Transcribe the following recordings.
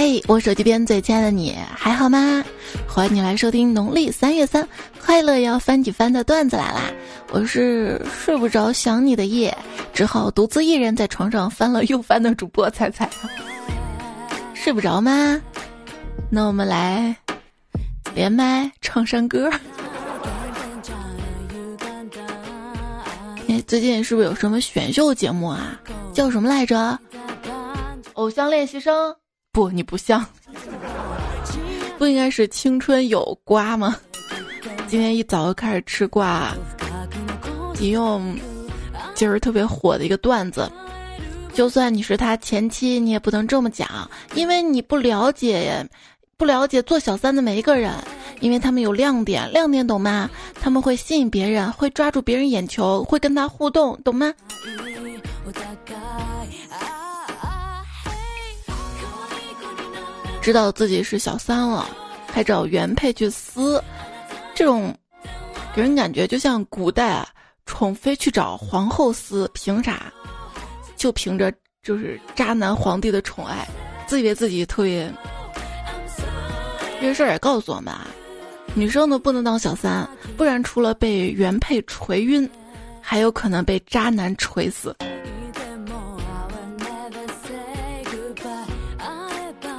嘿，我手机边最亲爱的你还好吗？欢迎你来收听农历三月三快乐要翻几番的段子来啦！我是睡不着想你的夜，只好独自一人在床上翻了又翻的主播彩彩。睡不着吗？那我们来连麦唱山歌。哎，最近是不是有什么选秀节目啊？叫什么来着？偶像练习生？不，你不像。不应该是青春有瓜吗？今天一早就开始吃瓜，引用今儿特别火的一个段子。就算你是他前妻，你也不能这么讲，因为你不了解，不了解做小三的每一个人，因为他们有亮点，亮点懂吗？他们会吸引别人，会抓住别人眼球，会跟他互动，懂吗？知道自己是小三了，还找原配去撕，这种给人感觉就像古代，宠妃去找皇后撕，凭啥？就凭着就是渣男皇帝的宠爱，自以为自己特别。这事儿也告诉我们啊，女生呢不能当小三，不然除了被原配锤晕，还有可能被渣男锤死。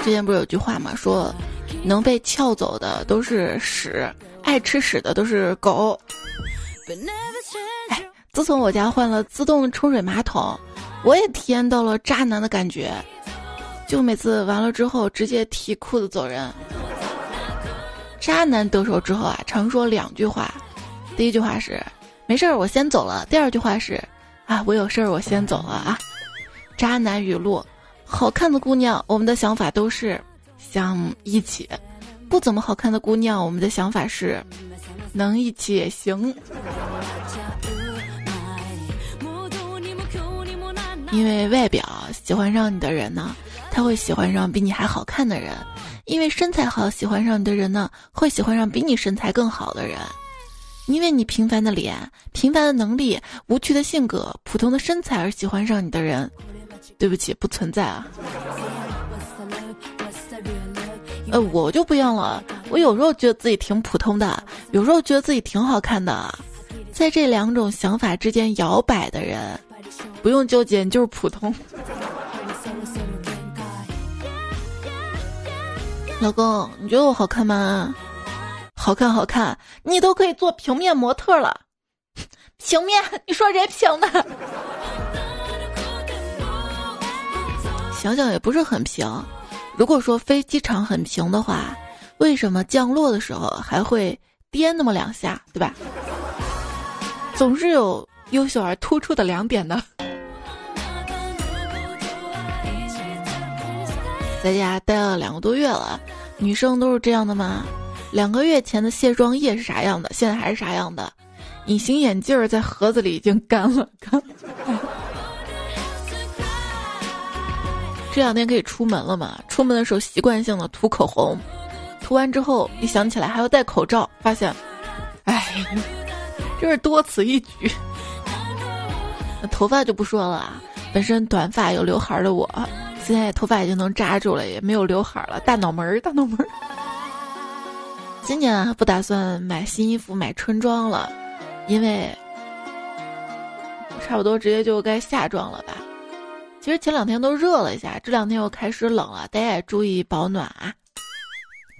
之前不是有句话嘛？说能被撬走的都是屎，爱吃屎的都是狗。哎，自从我家换了自动冲水马桶。我也体验到了渣男的感觉，就每次完了之后直接提裤子走人。渣男得手之后啊，常说两句话，第一句话是“没事儿，我先走了”，第二句话是“啊，我有事儿，我先走了啊”。渣男语录：好看的姑娘，我们的想法都是想一起；不怎么好看的姑娘，我们的想法是能一起也行。因为外表喜欢上你的人呢，他会喜欢上比你还好看的人；因为身材好喜欢上你的人呢，会喜欢上比你身材更好的人；因为你平凡的脸、平凡的能力、无趣的性格、普通的身材而喜欢上你的人，对不起，不存在啊。呃，我就不一样了，我有时候觉得自己挺普通的，有时候觉得自己挺好看的，在这两种想法之间摇摆的人。不用纠结，你就是普通。老公，你觉得我好看吗？好看，好看，你都可以做平面模特了。平面？你说谁平的？想想也不是很平。如果说飞机场很平的话，为什么降落的时候还会颠那么两下，对吧？总是有优秀而突出的两点的。在家待了两个多月了，女生都是这样的吗？两个月前的卸妆液是啥样的？现在还是啥样的？隐形眼镜在盒子里已经干了，干。这两天可以出门了嘛？出门的时候习惯性的涂口红，涂完之后一想起来还要戴口罩，发现，哎，真是多此一举。那头发就不说了啊，本身短发有刘海的我。现在头发已经能扎住了，也没有刘海了，大脑门儿，大脑门儿。今年，不打算买新衣服、买春装了，因为差不多直接就该夏装了吧。其实前两天都热了一下，这两天又开始冷了，大家也注意保暖啊。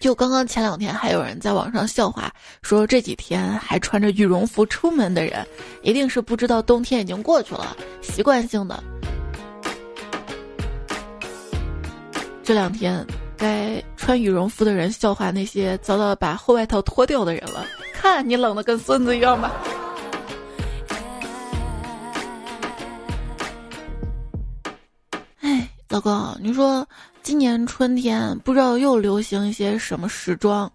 就刚刚前两天还有人在网上笑话说，这几天还穿着羽绒服出门的人，一定是不知道冬天已经过去了，习惯性的。这两天，该穿羽绒服的人笑话那些早早把厚外套脱掉的人了。看你冷的跟孙子一样吧。老公，你说今年春天不知道又流行一些什么时装？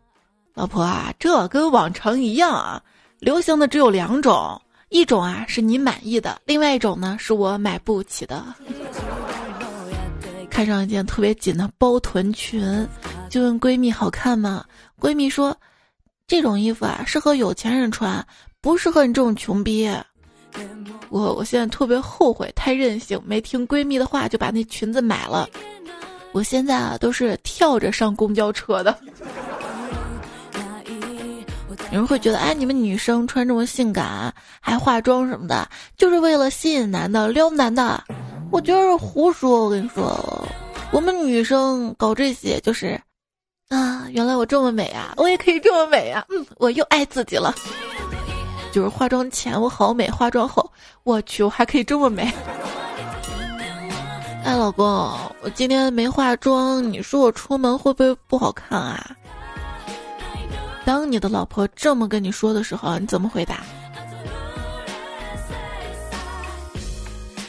老婆啊，这跟往常一样啊，流行的只有两种，一种啊是你满意的，另外一种呢是我买不起的。看上一件特别紧的包臀裙，就问闺蜜好看吗？闺蜜说：“这种衣服啊，适合有钱人穿，不适合你这种穷逼。”我我现在特别后悔，太任性，没听闺蜜的话就把那裙子买了。我现在啊都是跳着上公交车的。有人会觉得，哎，你们女生穿这么性感，还化妆什么的，就是为了吸引男的、撩男的。我觉得是胡说。我跟你说，我们女生搞这些就是，啊，原来我这么美啊，我也可以这么美啊。嗯，我又爱自己了。就是化妆前我好美，化妆后我去我还可以这么美。哎，老公，我今天没化妆，你说我出门会不会不好看啊？当你的老婆这么跟你说的时候，你怎么回答？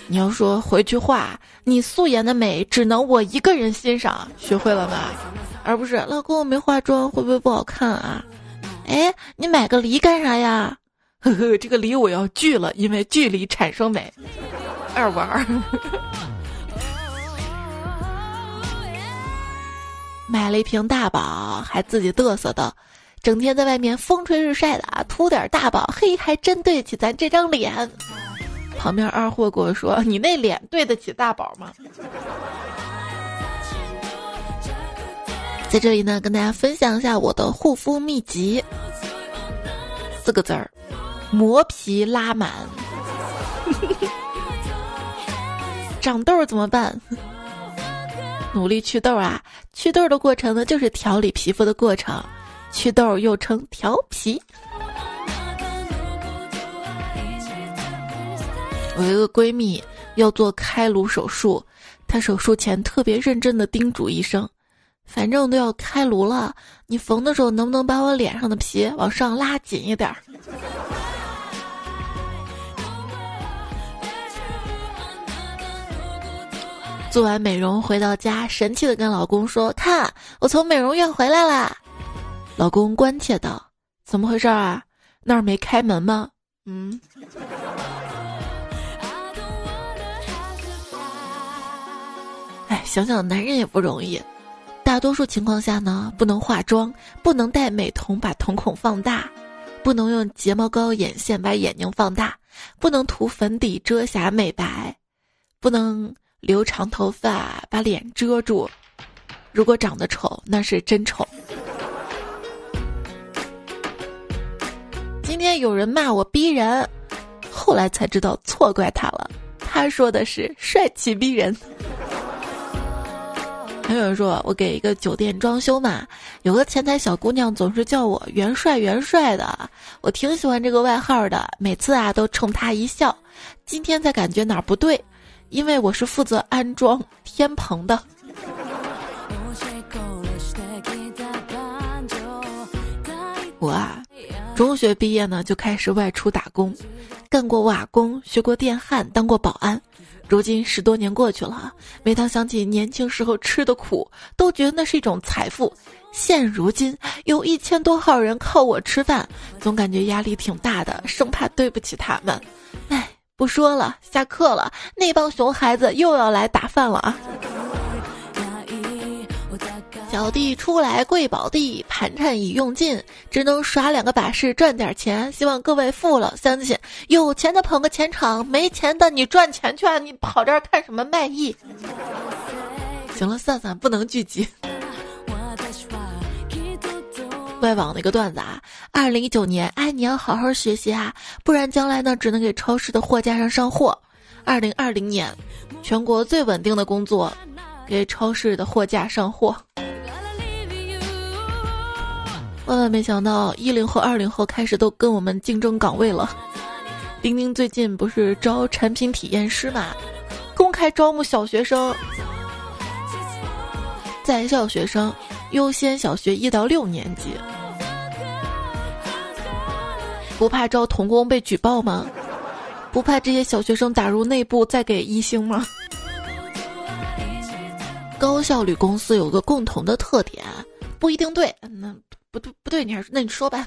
你要说回去话，你素颜的美只能我一个人欣赏，学会了吧？而不是老公我没化妆会不会不好看啊？哎，你买个梨干啥呀？呵呵，这个梨我要锯了，因为距离产生美。二玩儿，买了一瓶大宝，还自己嘚瑟的。整天在外面风吹日晒的啊，涂点大宝，嘿，还真对得起咱这张脸。旁边二货跟我说：“你那脸对得起大宝吗？” 在这里呢，跟大家分享一下我的护肤秘籍，四个字儿：磨皮拉满。长痘怎么办？努力祛痘啊！祛痘的过程呢，就是调理皮肤的过程。祛痘又称调皮。我一个闺蜜要做开颅手术，她手术前特别认真的叮嘱医生：“反正都要开颅了，你缝的时候能不能把我脸上的皮往上拉紧一点？”做完美容回到家，神气的跟老公说：“看，我从美容院回来啦！”老公关切道：“怎么回事啊？那儿没开门吗？”嗯。哎，想想男人也不容易。大多数情况下呢，不能化妆，不能戴美瞳把瞳孔放大，不能用睫毛膏、眼线把眼睛放大，不能涂粉底遮瑕美白，不能留长头发把脸遮住。如果长得丑，那是真丑。今天有人骂我逼人，后来才知道错怪他了。他说的是帅气逼人。还有人说我给一个酒店装修嘛，有个前台小姑娘总是叫我元帅元帅的，我挺喜欢这个外号的，每次啊都冲他一笑。今天才感觉哪儿不对，因为我是负责安装天棚的。我啊。中学毕业呢，就开始外出打工，干过瓦工，学过电焊，当过保安。如今十多年过去了，每当想起年轻时候吃的苦，都觉得那是一种财富。现如今有一千多号人靠我吃饭，总感觉压力挺大的，生怕对不起他们。哎，不说了，下课了，那帮熊孩子又要来打饭了啊！小弟出来跪宝地，盘缠已用尽，只能耍两个把式赚点钱。希望各位父老乡亲，有钱的捧个钱场，没钱的你赚钱去啊！你跑这儿看什么卖艺？行了，散散，不能聚集。外网的一个段子啊，二零一九年，哎，你要好好学习啊，不然将来呢，只能给超市的货架上上货。二零二零年，全国最稳定的工作，给超市的货架上货。万万没想到，一零后、二零后开始都跟我们竞争岗位了。钉钉最近不是招产品体验师嘛？公开招募小学生，在校学生优先小学一到六年级。不怕招童工被举报吗？不怕这些小学生打入内部再给一星吗？高效率公司有个共同的特点，不一定对，那。不对不对，你还是那你说吧，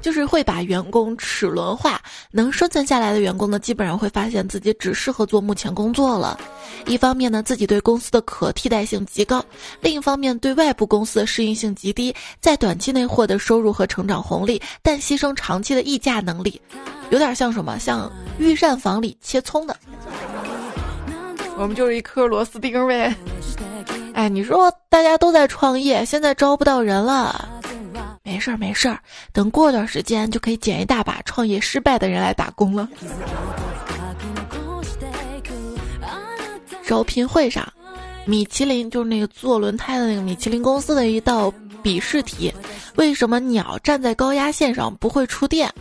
就是会把员工齿轮化，能生存下来的员工呢，基本上会发现自己只适合做目前工作了。一方面呢，自己对公司的可替代性极高；另一方面，对外部公司的适应性极低，在短期内获得收入和成长红利，但牺牲长期的议价能力，有点像什么？像御膳房里切葱的，我们就是一颗螺丝钉呗。哎，你说大家都在创业，现在招不到人了。没事儿没事儿，等过段时间就可以捡一大把创业失败的人来打工了。招聘会上，米其林就是那个做轮胎的那个米其林公司的一道笔试题：为什么鸟站在高压线上不会触电？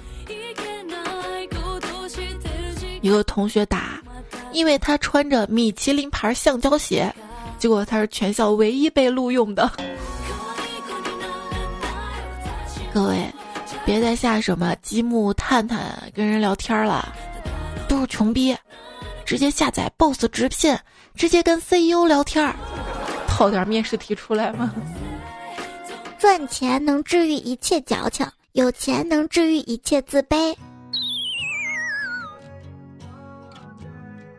一个同学答：因为他穿着米其林牌橡胶鞋。结果他是全校唯一被录用的。各位，别再下什么积木探探跟人聊天了，都是穷逼。直接下载 Boss 直聘，直接跟 CEO 聊天，套点面试题出来吗？赚钱能治愈一切矫情，有钱能治愈一切自卑。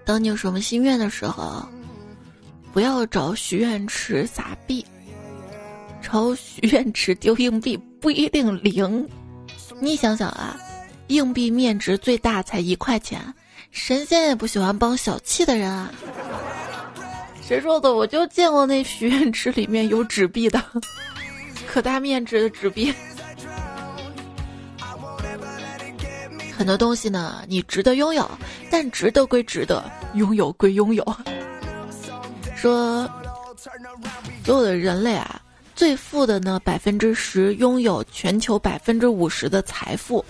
当你有什么心愿的时候。不要找许愿池撒币，朝许愿池丢硬币不一定灵。你想想啊，硬币面值最大才一块钱，神仙也不喜欢帮小气的人啊。谁说的？我就见过那许愿池里面有纸币的，可大面值的纸币。很多东西呢，你值得拥有，但值得归值得，拥有归拥有。说，所有的人类啊，最富的呢百分之十拥有全球百分之五十的财富。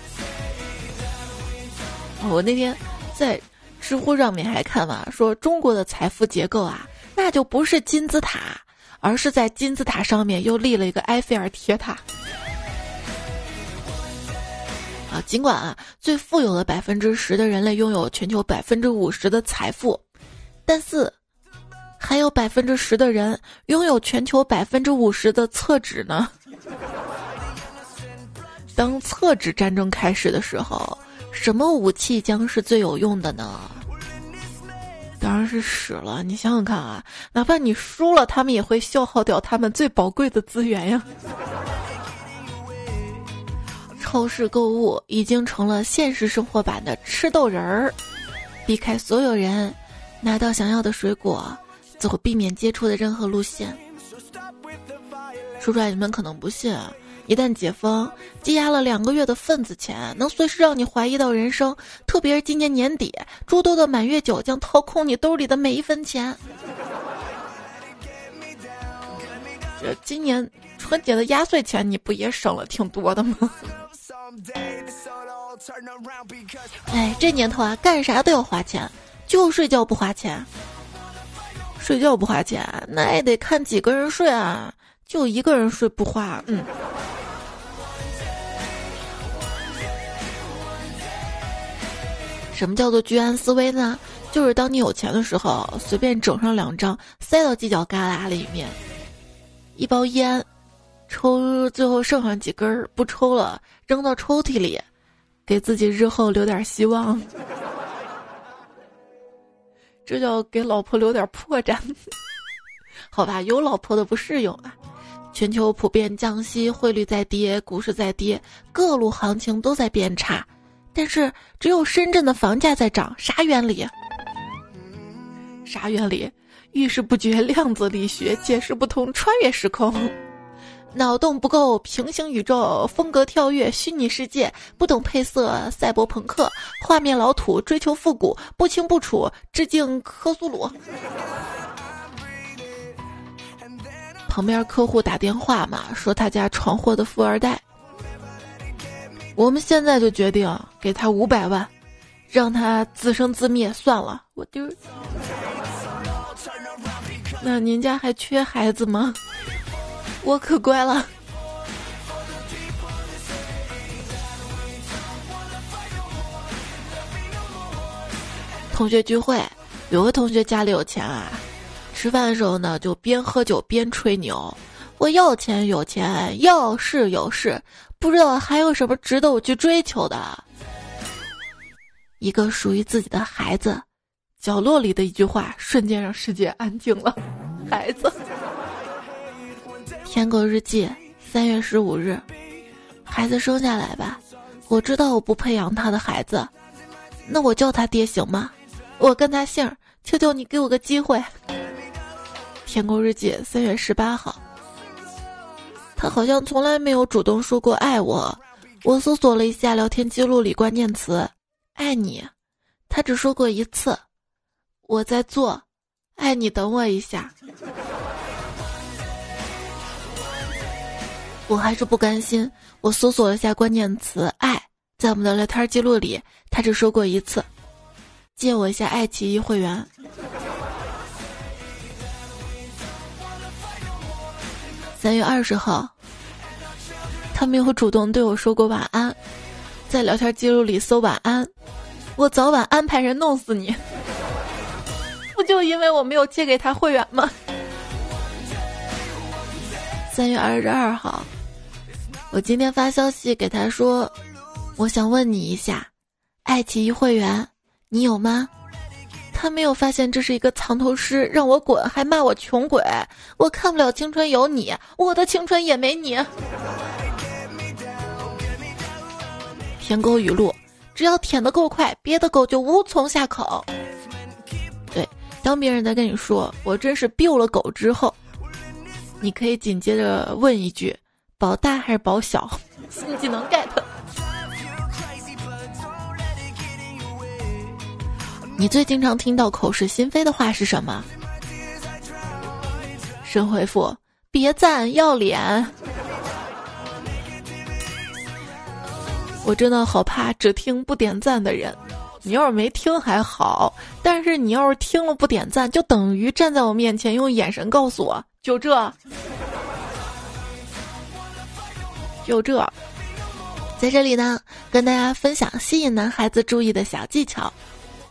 我那天在知乎上面还看嘛，说中国的财富结构啊，那就不是金字塔，而是在金字塔上面又立了一个埃菲尔铁塔。啊，尽管啊，最富有的百分之十的人类拥有全球百分之五十的财富，但是。还有百分之十的人拥有全球百分之五十的厕纸呢。当厕纸战争开始的时候，什么武器将是最有用的呢？当然是屎了。你想想看啊，哪怕你输了，他们也会消耗掉他们最宝贵的资源呀。超市购物已经成了现实生活版的吃豆人儿，避开所有人，拿到想要的水果。走避免接触的任何路线。说出来你们可能不信，一旦解封，积压了两个月的份子钱能随时让你怀疑到人生。特别是今年年底，诸多的满月酒将掏空你兜里的每一分钱。这今年春节的压岁钱你不也省了挺多的吗？哎，这年头啊，干啥都要花钱，就睡觉不花钱。睡觉不花钱，那也得看几个人睡啊！就一个人睡不花，嗯。什么叫做居安思危呢？就是当你有钱的时候，随便整上两张，塞到犄角旮旯里面。一包烟，抽最后剩上几根不抽了，扔到抽屉里，给自己日后留点希望。这叫给老婆留点破绽，好吧？有老婆的不适用啊！全球普遍降息，汇率在跌，股市在跌，各路行情都在变差，但是只有深圳的房价在涨，啥原理？啥原理？遇事不决，量子力学解释不通，穿越时空。脑洞不够，平行宇宙风格跳跃，虚拟世界不懂配色，赛博朋克画面老土，追求复古，不清不楚，致敬科苏鲁。旁边客户打电话嘛，说他家闯祸的富二代，我们现在就决定给他五百万，让他自生自灭算了。我丢，那您家还缺孩子吗？我可乖了。同学聚会，有个同学家里有钱啊，吃饭的时候呢，就边喝酒边吹牛。我要钱有钱，要事有事，不知道还有什么值得我去追求的。一个属于自己的孩子，角落里的一句话，瞬间让世界安静了。孩子。天狗日记，三月十五日，孩子生下来吧。我知道我不配养他的孩子，那我叫他爹行吗？我跟他姓，求求你给我个机会。天狗日记三月十八号。他好像从来没有主动说过爱我。我搜索了一下聊天记录里关键词“爱你”，他只说过一次。我在做，爱你，等我一下。我还是不甘心，我搜索了下关键词“爱”，在我们的聊天记录里，他只说过一次。借我一下爱奇艺会员。三月二十号，他没有主动对我说过晚安，在聊天记录里搜晚安，我早晚安排人弄死你。不就因为我没有借给他会员吗？三月二十二号，我今天发消息给他说，我想问你一下，爱奇艺会员你有吗？他没有发现这是一个藏头诗，让我滚，还骂我穷鬼。我看不了青春有你，我的青春也没你。舔狗语录：只要舔的够快，别的狗就无从下口。对，当别人在跟你说“我真是 biu 了狗”之后，你可以紧接着问一句：“保大还是保小？” 新技能 get。你最经常听到口是心非的话是什么？神回复：别赞，要脸。我真的好怕只听不点赞的人。你要是没听还好，但是你要是听了不点赞，就等于站在我面前用眼神告诉我，就这，就这。在这里呢，跟大家分享吸引男孩子注意的小技巧。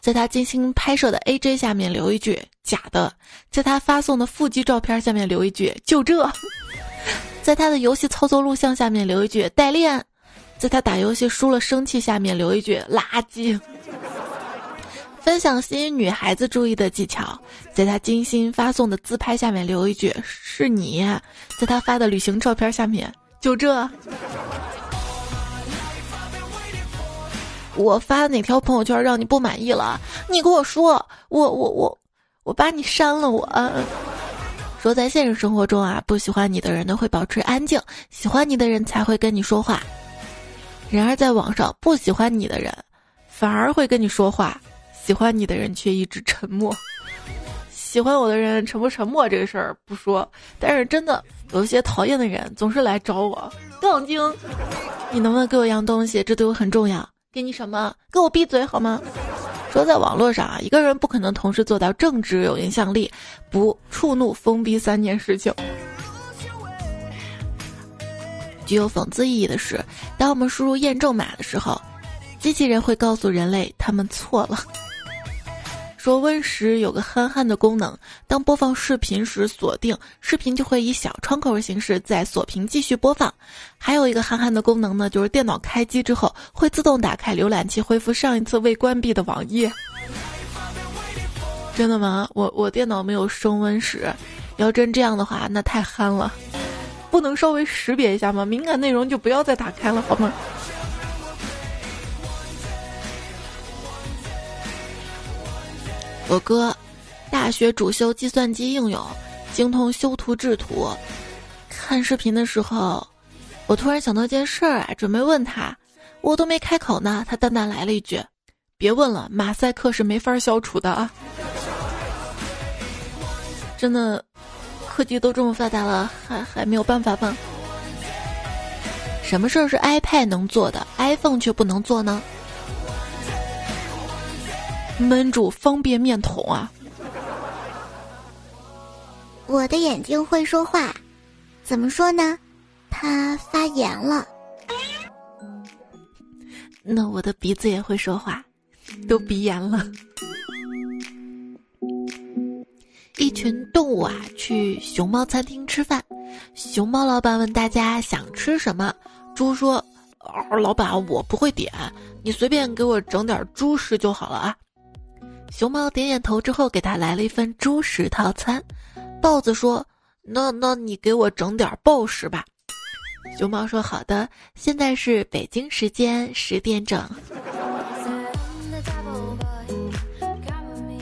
在他精心拍摄的 AJ 下面留一句“假的”，在他发送的腹肌照片下面留一句“就这”，在他的游戏操作录像下面留一句“代练”，在他打游戏输了生气下面留一句“垃圾”。分享吸引女孩子注意的技巧，在他精心发送的自拍下面留一句“是你”，在他发的旅行照片下面就这。我发哪条朋友圈让你不满意了？你跟我说，我我我我把你删了。我说在现实生活中啊，不喜欢你的人呢会保持安静，喜欢你的人才会跟你说话。然而在网上，不喜欢你的人反而会跟你说话，喜欢你的人却一直沉默。喜欢我的人沉不沉默这个事儿不说，但是真的有一些讨厌的人总是来找我杠精。你能不能给我一样东西？这对我很重要。给你什么？给我闭嘴好吗？说在网络上啊，一个人不可能同时做到正直、有影响力、不触怒、封闭三件事情。具有讽刺意义的是，当我们输入验证码的时候，机器人会告诉人类他们错了。说 Win 十有个憨憨的功能，当播放视频时锁定视频就会以小窗口的形式在锁屏继续播放。还有一个憨憨的功能呢，就是电脑开机之后会自动打开浏览器，恢复上一次未关闭的网页。真的吗？我我电脑没有升温史，要真这样的话，那太憨了。不能稍微识别一下吗？敏感内容就不要再打开了，好吗？我哥大学主修计算机应用，精通修图制图。看视频的时候，我突然想到件事儿啊，准备问他，我都没开口呢，他淡淡来了一句：“别问了，马赛克是没法消除的啊。”真的，科技都这么发达了，还还没有办法吗？什么事儿是 iPad 能做的，iPhone 却不能做呢？焖煮方便面桶啊！我的眼睛会说话，怎么说呢？它发炎了。那我的鼻子也会说话，都鼻炎了。一群动物啊，去熊猫餐厅吃饭。熊猫老板问大家想吃什么，猪说：“老板，我不会点，你随便给我整点猪食就好了啊。”熊猫点点头之后，给他来了一份猪食套餐。豹子说：“那那你给我整点豹食吧。”熊猫说：“好的，现在是北京时间十点整。”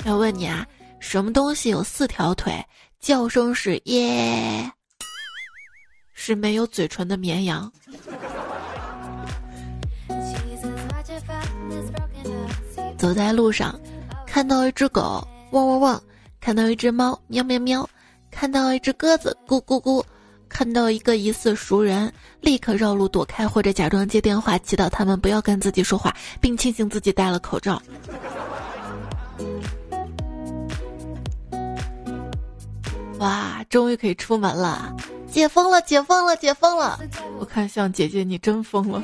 要问你啊，什么东西有四条腿，叫声是耶，是没有嘴唇的绵羊。走在路上，看到一只狗，汪汪汪；看到一只猫，喵喵喵；看到一只鸽子，咕咕咕；看到一个疑似熟人，立刻绕路躲开，或者假装接电话，祈祷他们不要跟自己说话，并庆幸自己戴了口罩。哇，终于可以出门了！解封了，解封了，解封了！我看像姐姐你真疯了。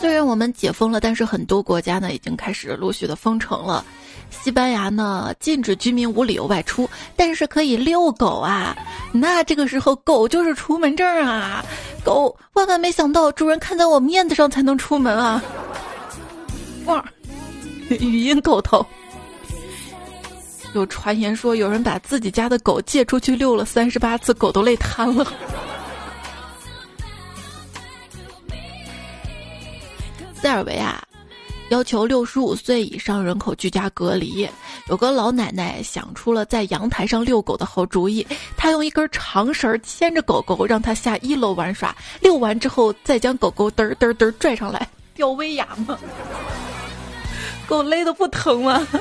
虽然我们解封了，但是很多国家呢已经开始陆续的封城了。西班牙呢禁止居民无理由外出，但是可以遛狗啊。那这个时候狗就是出门证啊！狗万万没想到主人看在我面子上才能出门啊！哇，语音狗头。有传言说有人把自己家的狗借出去遛了三十八次，狗都累瘫了。塞尔维亚要求六十五岁以上人口居家隔离。有个老奶奶想出了在阳台上遛狗的好主意，她用一根长绳牵着狗狗，让它下一楼玩耍。遛完之后，再将狗狗嘚嘚嘚拽上来，吊威亚吗？狗累的不疼吗？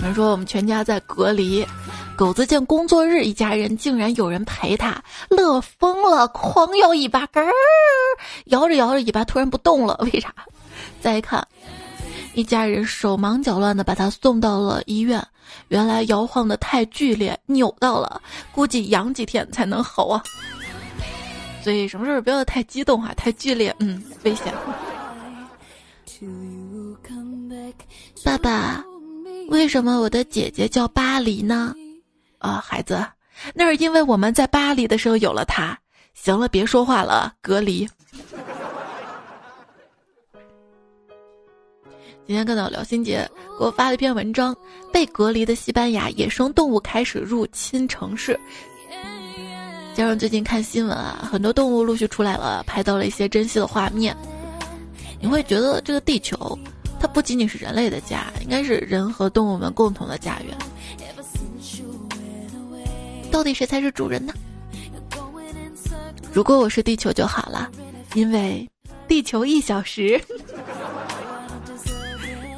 有人说我们全家在隔离。狗子见工作日，一家人竟然有人陪他，乐疯了，狂摇尾巴，咯儿，摇着摇着尾巴突然不动了，为啥？再一看，一家人手忙脚乱的把他送到了医院，原来摇晃的太剧烈，扭到了，估计养几天才能好啊。所以什么事儿不要太激动啊，太剧烈，嗯，危险。爸爸，为什么我的姐姐叫巴黎呢？啊，孩子，那是因为我们在巴黎的时候有了他。行了，别说话了，隔离。今天看到廖新杰给我发了一篇文章，被隔离的西班牙野生动物开始入侵城市。加上最近看新闻啊，很多动物陆续出来了，拍到了一些珍惜的画面。你会觉得这个地球，它不仅仅是人类的家，应该是人和动物们共同的家园。到底谁才是主人呢？如果我是地球就好了，因为地球一小时，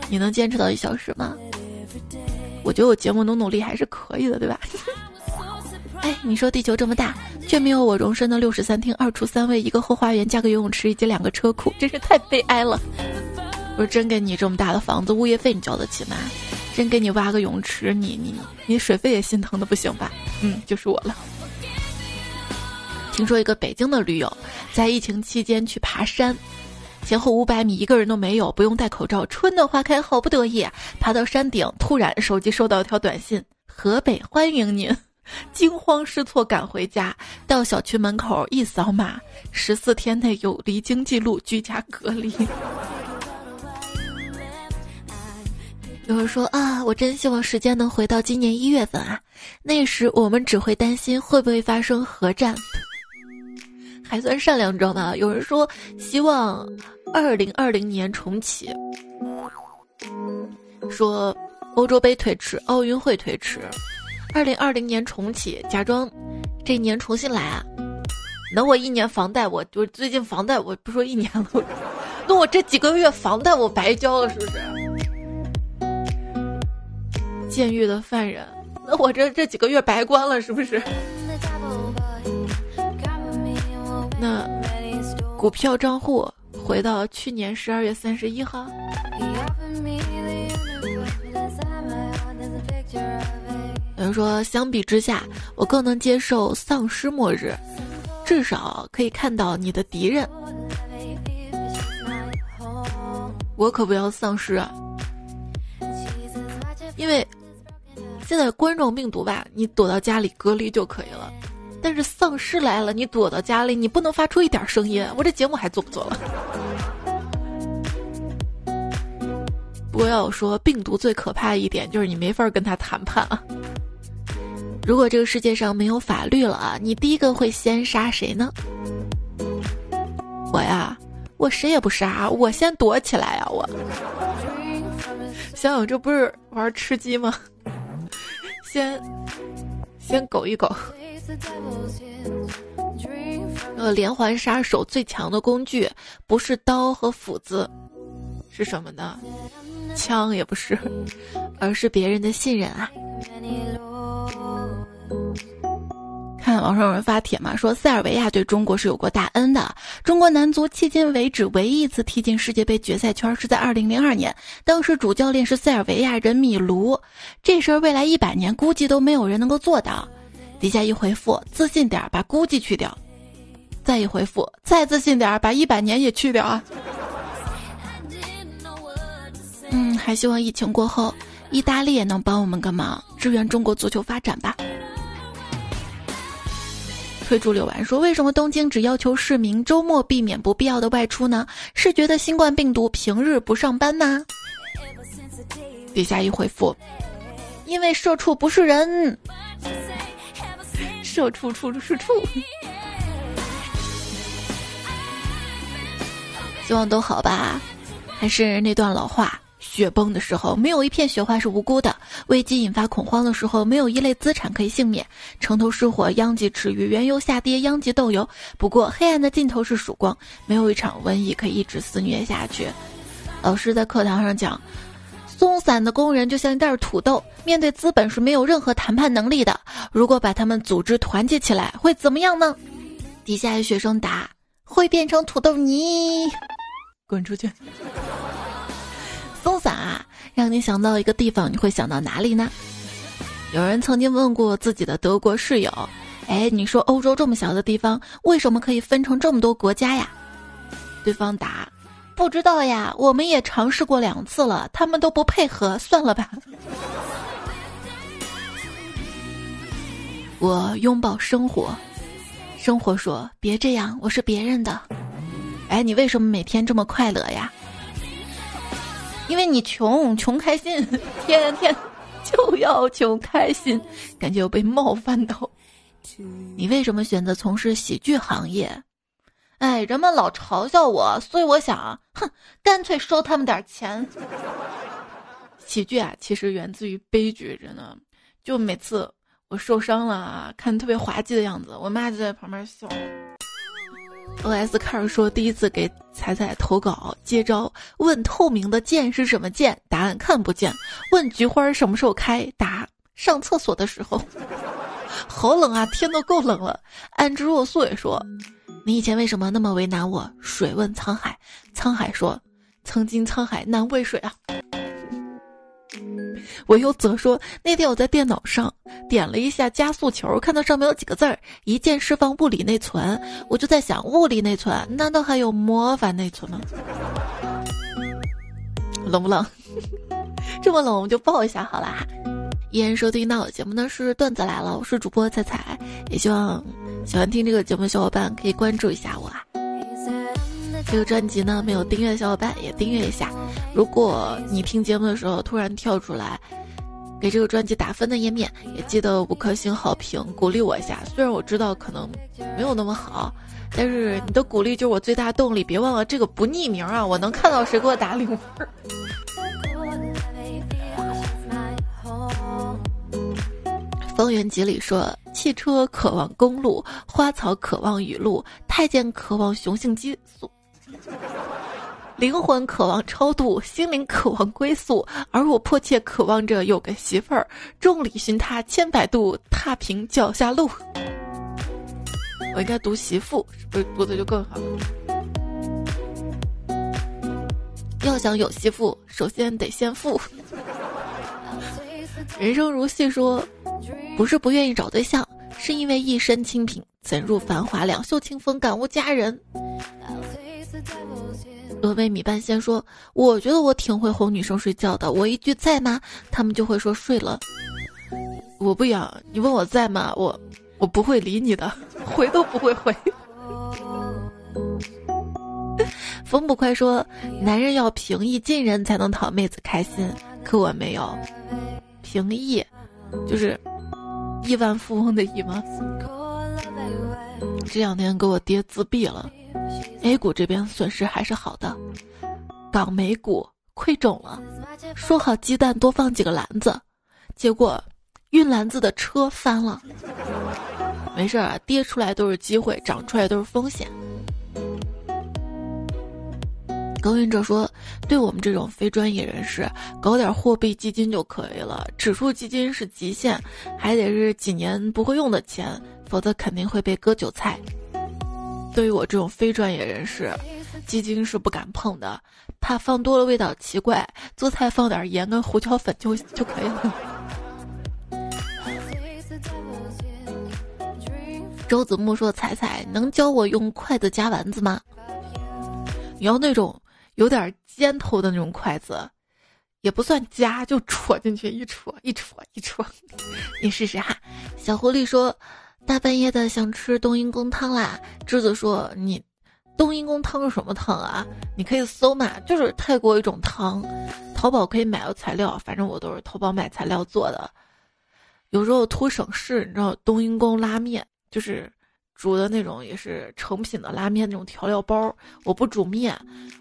你能坚持到一小时吗？我觉得我节目努努力还是可以的，对吧？哎，你说地球这么大，却没有我容身的六室三厅、二厨三卫、一个后花园加个游泳池以及两个车库，真是太悲哀了。我说真给你这么大的房子，物业费你交得起吗？真给你挖个泳池，你你你水费也心疼的不行吧？嗯，就是我了。听说一个北京的驴友在疫情期间去爬山，前后五百米一个人都没有，不用戴口罩，春暖花开，好不得意。爬到山顶，突然手机收到一条短信：“河北欢迎您。”惊慌失措赶回家，到小区门口一扫码，十四天内有离京记录，居家隔离。有人说啊，我真希望时间能回到今年一月份啊，那时我们只会担心会不会发生核战，还算善良，知道吗？有人说希望二零二零年重启，说欧洲杯推迟，奥运会推迟，二零二零年重启，假装这一年重新来啊。那我一年房贷，我我最近房贷我不说一年了，那我这几个月房贷我白交了，是不是？监狱的犯人，那我这这几个月白关了，是不是？那股票账户回到去年十二月三十一号。有人说，相比之下，我更能接受丧尸末日，至少可以看到你的敌人。我可不要丧尸啊，因为。现在冠状病毒吧，你躲到家里隔离就可以了。但是丧尸来了，你躲到家里，你不能发出一点声音。我这节目还做不做了？不过要说病毒最可怕的一点，就是你没法跟他谈判啊。如果这个世界上没有法律了啊，你第一个会先杀谁呢？我呀，我谁也不杀，我先躲起来呀！我想想，这不是玩吃鸡吗？先先苟一苟。呃，连环杀手最强的工具不是刀和斧子，是什么呢？枪也不是，而是别人的信任啊。看网上有人发帖嘛，说塞尔维亚对中国是有过大恩的。中国男足迄今为止唯一一次踢进世界杯决赛圈是在二零零二年，当时主教练是塞尔维亚人米卢。这事儿未来一百年估计都没有人能够做到。底下一回复，自信点，把估计去掉。再一回复，再自信点，把一百年也去掉啊。嗯，还希望疫情过后，意大利也能帮我们个忙，支援中国足球发展吧。推出柳丸说：“为什么东京只要求市民周末避免不必要的外出呢？是觉得新冠病毒平日不上班吗？”底下一回复：“因为社畜不是人，社畜处是处。”希望都好吧？还是那段老话。雪崩的时候，没有一片雪花是无辜的；危机引发恐慌的时候，没有一类资产可以幸免。城头失火，殃及池鱼；原油下跌，殃及豆油。不过，黑暗的尽头是曙光。没有一场瘟疫可以一直肆虐下去。老师在课堂上讲，松散的工人就像一袋土豆，面对资本是没有任何谈判能力的。如果把他们组织团结起来，会怎么样呢？底下有学生答：会变成土豆泥。滚出去！松散啊，让你想到一个地方，你会想到哪里呢？有人曾经问过自己的德国室友：“哎，你说欧洲这么小的地方，为什么可以分成这么多国家呀？”对方答：“不知道呀，我们也尝试过两次了，他们都不配合，算了吧。”我拥抱生活，生活说：“别这样，我是别人的。”哎，你为什么每天这么快乐呀？因为你穷，穷开心，天天就要穷开心，感觉有被冒犯到。你为什么选择从事喜剧行业？哎，人们老嘲笑我，所以我想，哼，干脆收他们点钱。喜剧啊，其实源自于悲剧，真的。就每次我受伤了，看特别滑稽的样子，我妈就在旁边笑。O.S. 开始说第一次给彩彩投稿，接招问透明的剑是什么剑？答案看不见。问菊花什么时候开？答上厕所的时候。好冷啊，天都够冷了。安之若素也说，你以前为什么那么为难我？水问沧海，沧海说，曾经沧海难为水啊。我又则说，那天我在电脑上点了一下加速球，看到上面有几个字儿：一键释放物理内存。我就在想，物理内存难道还有魔法内存吗？冷不冷？这么冷，我们就抱一下好啦。依然收听到我节目的是段子来了，我是主播彩彩，也希望喜欢听这个节目的小伙伴可以关注一下我啊。这个专辑呢，没有订阅的小伙伴也订阅一下。如果你听节目的时候突然跳出来，给这个专辑打分的页面，也记得五颗星好评，鼓励我一下。虽然我知道可能没有那么好，但是你的鼓励就是我最大动力。别忘了这个不匿名啊，我能看到谁给我打零分。方圆几里说：汽车渴望公路，花草渴望雨露，太监渴望雄性激素。灵魂渴望超度，心灵渴望归宿，而我迫切渴望着有个媳妇儿，众里寻他千百度，踏平脚下路。我应该读媳妇，是不是读的就更好了？要想有媳妇，首先得先富。人生如戏说，不是不愿意找对象，是因为一身清贫，怎入繁华两袖清风，感悟佳人。峨眉米半仙说：“我觉得我挺会哄女生睡觉的，我一句在吗？他们就会说睡了。我不养，你问我在吗？我我不会理你的，回都不会回。”风不快说：“男人要平易近人才能讨妹子开心，可我没有平易，就是亿万富翁的亿吗？”这两天给我爹自闭了，A 股这边损失还是好的，港美股亏肿了。说好鸡蛋多放几个篮子，结果运篮子的车翻了。没事儿，跌出来都是机会，涨出来都是风险。耕耘者说：“对我们这种非专业人士，搞点货币基金就可以了。指数基金是极限，还得是几年不会用的钱，否则肯定会被割韭菜。对于我这种非专业人士，鸡精是不敢碰的，怕放多了味道奇怪。做菜放点盐跟胡椒粉就就可以了。”周子木说：“彩彩，能教我用筷子夹丸子吗？你要那种。”有点尖头的那种筷子，也不算夹，就戳进去一戳一戳一戳。你试试哈。小狐狸说：“大半夜的想吃冬阴功汤啦。”栀子说：“你冬阴功汤是什么汤啊？你可以搜嘛，就是泰国一种汤，淘宝可以买到材料，反正我都是淘宝买材料做的。有时候图省事，你知道冬阴功拉面就是。”煮的那种也是成品的拉面那种调料包，我不煮面，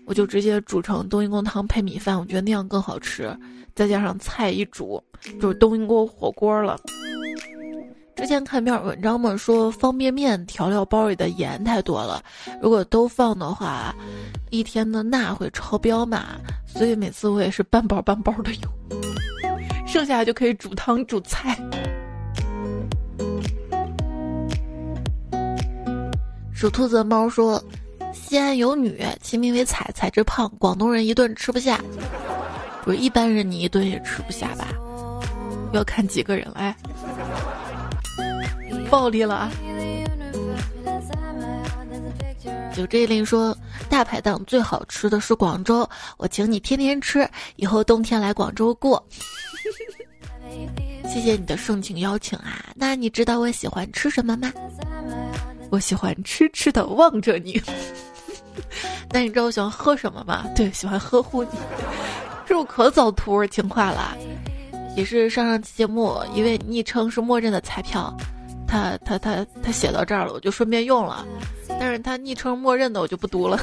我就直接煮成冬阴功汤配米饭，我觉得那样更好吃。再加上菜一煮，就是冬阴功火锅了。之前看篇文章嘛，说方便面调料包里的盐太多了，如果都放的话，一天的钠会超标嘛，所以每次我也是半包半包的用，剩下就可以煮汤煮菜。属兔子的猫说：“西安有女，其名为彩，彩之胖，广东人一顿吃不下。不是一般人，你一顿也吃不下吧？要看几个人哎。暴力了啊！”就这令说：“大排档最好吃的是广州，我请你天天吃，以后冬天来广州过。谢谢你的盛情邀请啊！那你知道我喜欢吃什么吗？”我喜欢痴痴的望着你，那你知道我喜欢喝什么吗？对，喜欢呵护你，是不是可早图情话了？也是上上期节目一位昵称是默认的彩票，他他他他写到这儿了，我就顺便用了，但是他昵称默认的我就不读了。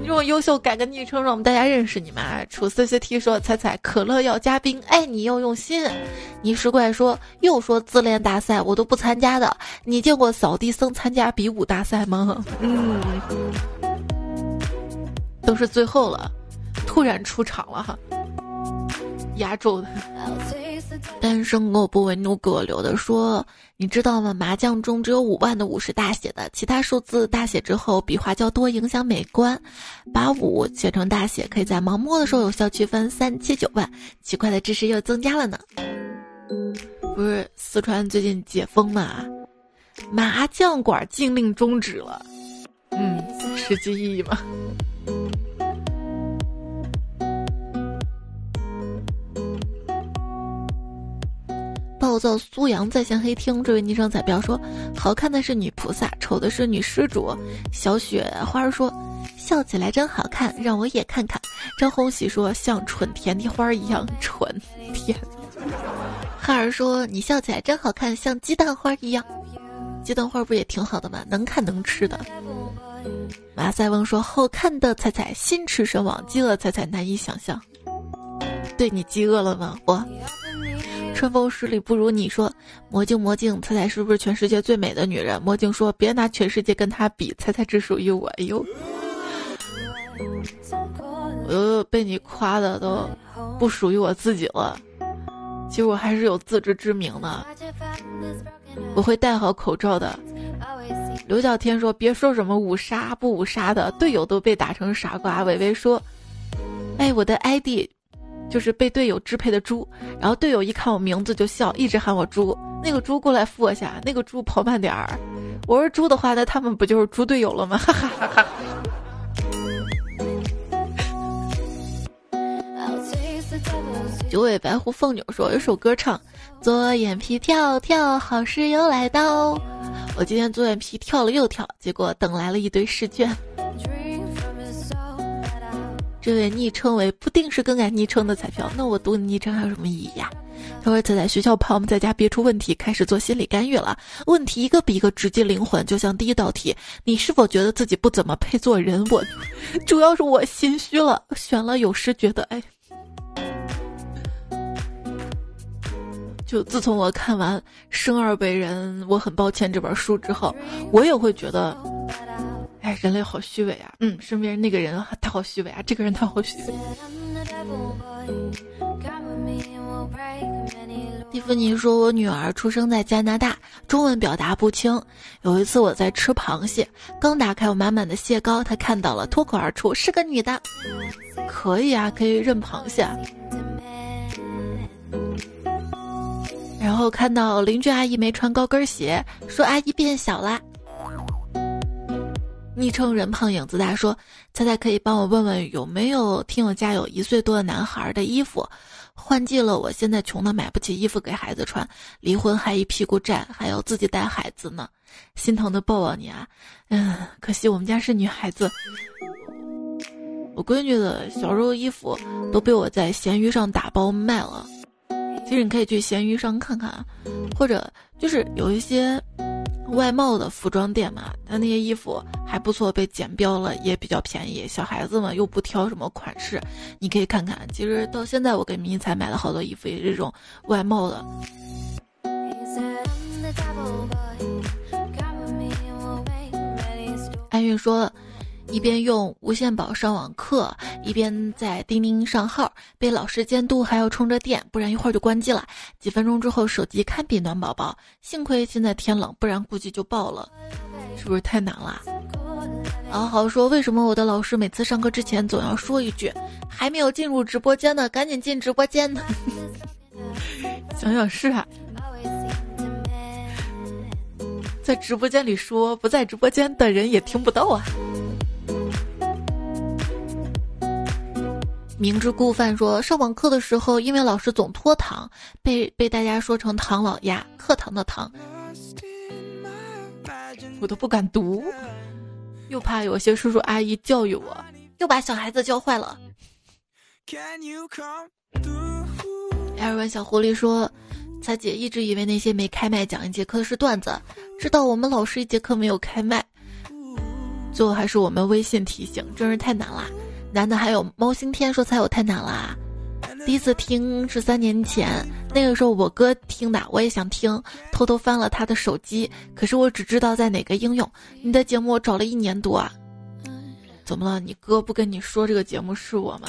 你这么优秀，改个昵称让我们大家认识你嘛？楚 C C T 说：“彩彩，可乐要加冰，爱你要用心。”泥石怪说：“又说自恋大赛，我都不参加的。你见过扫地僧参加比武大赛吗？”嗯，都是最后了，突然出场了哈，压轴的。单身狗不为奴给我留的说：“你知道吗？麻将中只有五万的五是大写的，其他数字大写之后笔画较多，影响美观。把五写成大写，可以在盲摸的时候有效区分三七九万。奇怪的知识又增加了呢。不是四川最近解封嘛？麻将馆禁令终止了。嗯，实际意义吗？”暴躁苏阳在线黑听，这位昵称彩票说：“好看的是女菩萨，丑的是女施主。”小雪花说：“笑起来真好看，让我也看看。”张红喜说：“像蠢甜甜花一样蠢甜。”哈尔说：“你笑起来真好看，像鸡蛋花一样。”鸡蛋花不也挺好的吗？能看能吃的。马赛翁说：“好看的彩彩心驰神往，饥饿彩彩难以想象。”对你饥饿了吗？我。春风十里不如你说，魔镜魔镜，猜猜是不是全世界最美的女人？魔镜说，别拿全世界跟她比，猜猜只属于我。哎呦，我都被你夸的都不属于我自己了。其实我还是有自知之明的，我会戴好口罩的。刘小天说，别说什么五杀不五杀的，队友都被打成傻瓜。伟伟说，哎，我的 ID。就是被队友支配的猪，然后队友一看我名字就笑，一直喊我猪。那个猪过来扶我下，那个猪跑慢点儿。我是猪的话，那他们不就是猪队友了吗？哈哈哈哈。九尾白狐凤鸟说有首歌唱，左眼皮跳跳，好事又来到。我今天左眼皮跳了又跳，结果等来了一堆试卷。这位昵称为不定时更改昵称的彩票，那我读昵称还有什么意义呀？他说：“在学校怕我们在家憋出问题，开始做心理干预了。问题一个比一个直击灵魂，就像第一道题：你是否觉得自己不怎么配做人？我，主要是我心虚了，选了有时觉得，哎，就自从我看完《生而为人，我很抱歉》这本书之后，我也会觉得，哎，人类好虚伪啊！嗯，身边那个人他好虚伪啊，这个人他好虚伪。”蒂芙尼说：“我女儿出生在加拿大，中文表达不清。有一次我在吃螃蟹，刚打开我满满的蟹膏，她看到了，脱口而出是个女的。可以啊，可以认螃蟹。然后看到邻居阿姨没穿高跟鞋，说阿姨变小啦。昵称人胖影子大说：猜猜可以帮我问问有没有听我家有一岁多的男孩的衣服？”换季了，我现在穷的买不起衣服给孩子穿，离婚还一屁股债，还要自己带孩子呢，心疼的抱抱你啊！嗯，可惜我们家是女孩子，我闺女的小时候衣服都被我在闲鱼上打包卖了。其实你可以去闲鱼上看看，或者就是有一些。外贸的服装店嘛，他那些衣服还不错，被剪标了也比较便宜。小孩子嘛又不挑什么款式，你可以看看。其实到现在我给迷彩买了好多衣服，也是这种外贸的。安运说。一边用无线宝上网课，一边在钉钉上号，被老师监督，还要充着电，不然一会儿就关机了。几分钟之后，手机堪比暖宝宝。幸亏现在天冷，不然估计就爆了，是不是太难了？好好说，为什么我的老师每次上课之前总要说一句：“还没有进入直播间呢，赶紧进直播间呢？” 想想是啊，在直播间里说，不在直播间的人也听不到啊。明知故犯说，上网课的时候，因为老师总拖堂，被被大家说成唐老鸭，课堂的堂，我都不敢读，又怕有些叔叔阿姨教育我，又把小孩子教坏了。艾尔文小狐狸说，彩姐一直以为那些没开麦讲一节课的是段子，知道我们老师一节课没有开麦，最后还是我们微信提醒，真是太难啦。难的还有猫星天说才有太难了，第一次听是三年前，那个时候我哥听的，我也想听，偷偷翻了他的手机，可是我只知道在哪个应用。你的节目我找了一年多啊，怎么了？你哥不跟你说这个节目是我吗？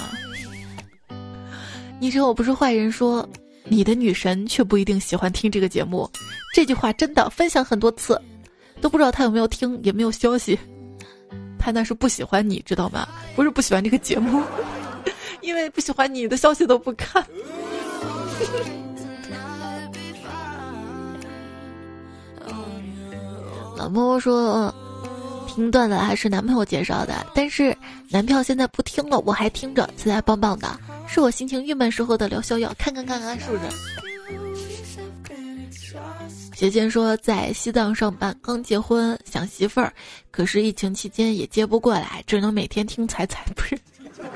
你说我不是坏人，说你的女神却不一定喜欢听这个节目，这句话真的分享很多次，都不知道他有没有听，也没有消息。他那是不喜欢你知道吗？不是不喜欢这个节目，因为不喜欢你的消息都不看。老默默说，听段子还是男朋友介绍的，但是男票现在不听了，我还听着，现在棒棒的，是我心情郁闷时候的疗效药，看看看看是不是？姐姐说在西藏上班，刚结婚想媳妇儿，可是疫情期间也接不过来，只能每天听彩彩。不是，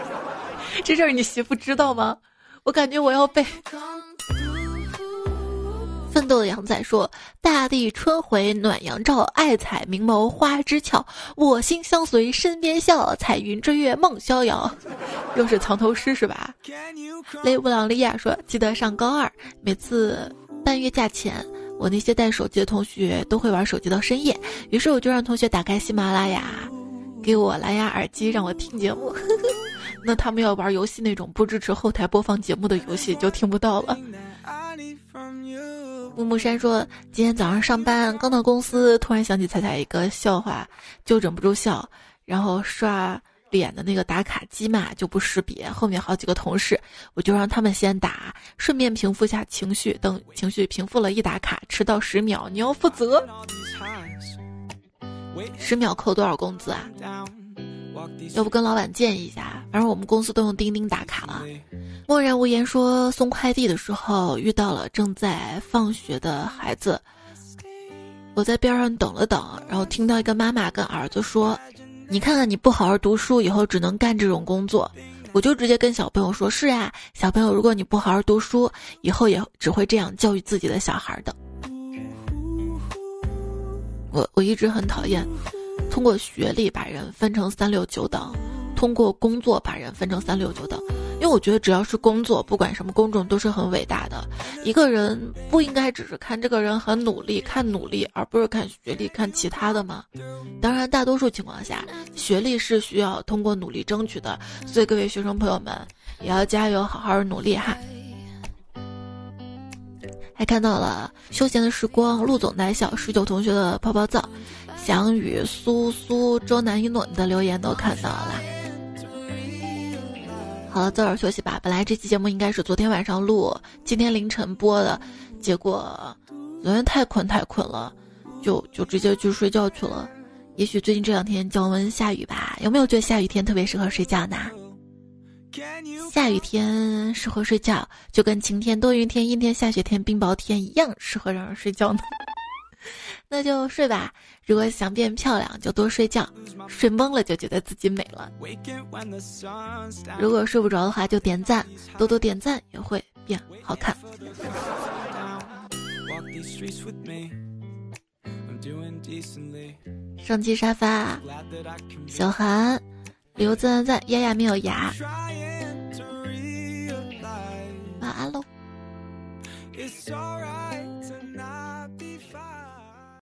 这事儿你媳妇知道吗？我感觉我要被。奋斗的羊仔说：“大地春回暖阳照，爱彩明眸花枝俏，我心相随身边笑，彩云追月梦逍遥。”又是藏头诗是吧？雷布朗利亚说：“记得上高二，每次半月假前。”我那些带手机的同学都会玩手机到深夜，于是我就让同学打开喜马拉雅，给我蓝牙耳机让我听节目。那他们要玩游戏那种不支持后台播放节目的游戏就听不到了。木木山说，今天早上上班刚到公司，突然想起彩彩一个笑话，就忍不住笑，然后刷。脸的那个打卡机嘛就不识别，后面好几个同事，我就让他们先打，顺便平复一下情绪。等情绪平复了，一打卡迟到十秒，你要负责。十秒扣多少工资啊？要不跟老板建议一下？反正我们公司都用钉钉打卡了。默然无言说送快递的时候遇到了正在放学的孩子，我在边上等了等，然后听到一个妈妈跟儿子说。你看看，你不好好读书，以后只能干这种工作。我就直接跟小朋友说：“是呀，小朋友，如果你不好好读书，以后也只会这样教育自己的小孩的。”我我一直很讨厌通过学历把人分成三六九等，通过工作把人分成三六九等。因为我觉得只要是工作，不管什么工种都是很伟大的。一个人不应该只是看这个人很努力，看努力，而不是看学历，看其他的吗？当然，大多数情况下，学历是需要通过努力争取的。所以各位学生朋友们也要加油，好好努力哈。还看到了休闲的时光，陆总奶小十九同学的泡泡皂，翔宇、苏苏、周南一诺你的留言都看到了。好了，早点休息吧。本来这期节目应该是昨天晚上录，今天凌晨播的，结果昨天太困太困了，就就直接去睡觉去了。也许最近这两天降温下雨吧，有没有觉得下雨天特别适合睡觉呢？下雨天适合睡觉，就跟晴天、多云天、阴天、下雪天、冰雹天一样适合让人睡觉呢。那就睡吧。如果想变漂亮，就多睡觉，睡懵了就觉得自己美了。如果睡不着的话，就点赞，多多点赞也会变好看。上期沙发，小韩，留赞赞赞，丫丫没有牙。晚安喽。